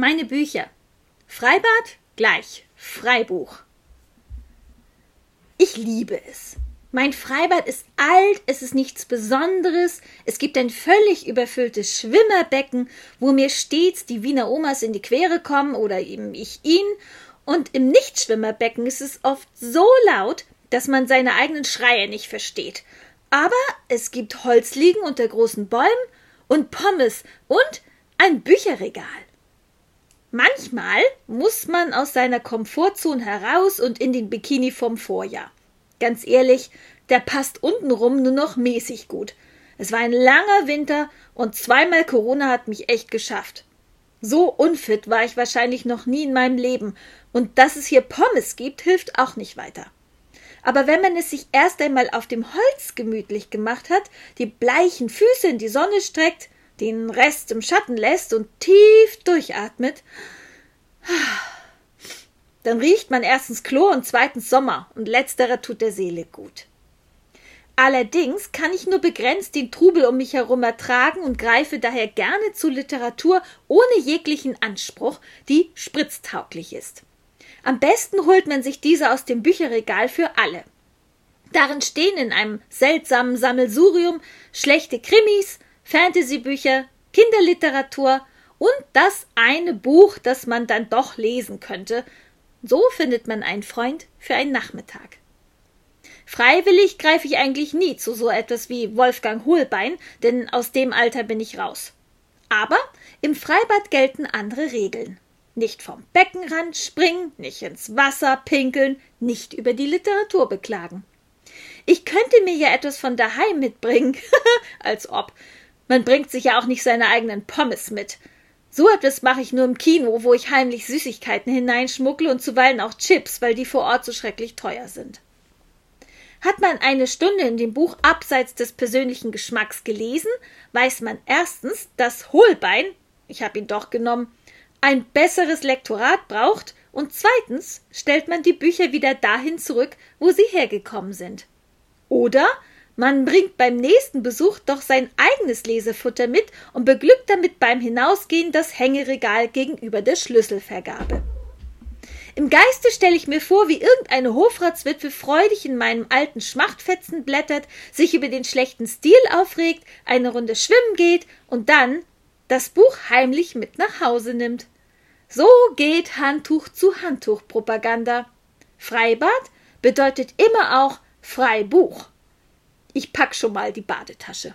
Meine Bücher. Freibad gleich Freibuch. Ich liebe es. Mein Freibad ist alt, es ist nichts Besonderes, es gibt ein völlig überfülltes Schwimmerbecken, wo mir stets die Wiener Omas in die Quere kommen oder eben ich ihnen, und im Nichtschwimmerbecken ist es oft so laut, dass man seine eigenen Schreie nicht versteht. Aber es gibt Holzliegen unter großen Bäumen und Pommes und ein Bücherregal. Manchmal muss man aus seiner Komfortzone heraus und in den Bikini vom Vorjahr. Ganz ehrlich, der passt untenrum nur noch mäßig gut. Es war ein langer Winter und zweimal Corona hat mich echt geschafft. So unfit war ich wahrscheinlich noch nie in meinem Leben, und dass es hier Pommes gibt, hilft auch nicht weiter. Aber wenn man es sich erst einmal auf dem Holz gemütlich gemacht hat, die bleichen Füße in die Sonne streckt, den Rest im Schatten lässt und tief durchatmet, dann riecht man erstens Chlor und zweitens Sommer und letzterer tut der Seele gut. Allerdings kann ich nur begrenzt den Trubel um mich herum ertragen und greife daher gerne zu Literatur ohne jeglichen Anspruch, die spritztauglich ist. Am besten holt man sich diese aus dem Bücherregal für alle. Darin stehen in einem seltsamen Sammelsurium schlechte Krimis, Fantasybücher, Kinderliteratur und das eine Buch, das man dann doch lesen könnte. So findet man einen Freund für einen Nachmittag. Freiwillig greife ich eigentlich nie zu so etwas wie Wolfgang Hohlbein, denn aus dem Alter bin ich raus. Aber im Freibad gelten andere Regeln. Nicht vom Beckenrand springen, nicht ins Wasser pinkeln, nicht über die Literatur beklagen. Ich könnte mir ja etwas von daheim mitbringen, als ob. Man bringt sich ja auch nicht seine eigenen Pommes mit. So etwas mache ich nur im Kino, wo ich heimlich Süßigkeiten hineinschmuggle und zuweilen auch Chips, weil die vor Ort so schrecklich teuer sind. Hat man eine Stunde in dem Buch abseits des persönlichen Geschmacks gelesen, weiß man erstens, dass Hohlbein, ich habe ihn doch genommen, ein besseres Lektorat braucht und zweitens stellt man die Bücher wieder dahin zurück, wo sie hergekommen sind. Oder man bringt beim nächsten Besuch doch sein eigenes Lesefutter mit und beglückt damit beim Hinausgehen das Hängeregal gegenüber der Schlüsselvergabe. Im Geiste stelle ich mir vor, wie irgendeine Hofratswitwe freudig in meinem alten Schmachtfetzen blättert, sich über den schlechten Stil aufregt, eine Runde schwimmen geht und dann das Buch heimlich mit nach Hause nimmt. So geht Handtuch zu Handtuch Propaganda. Freibad bedeutet immer auch Freibuch. Ich pack schon mal die Badetasche.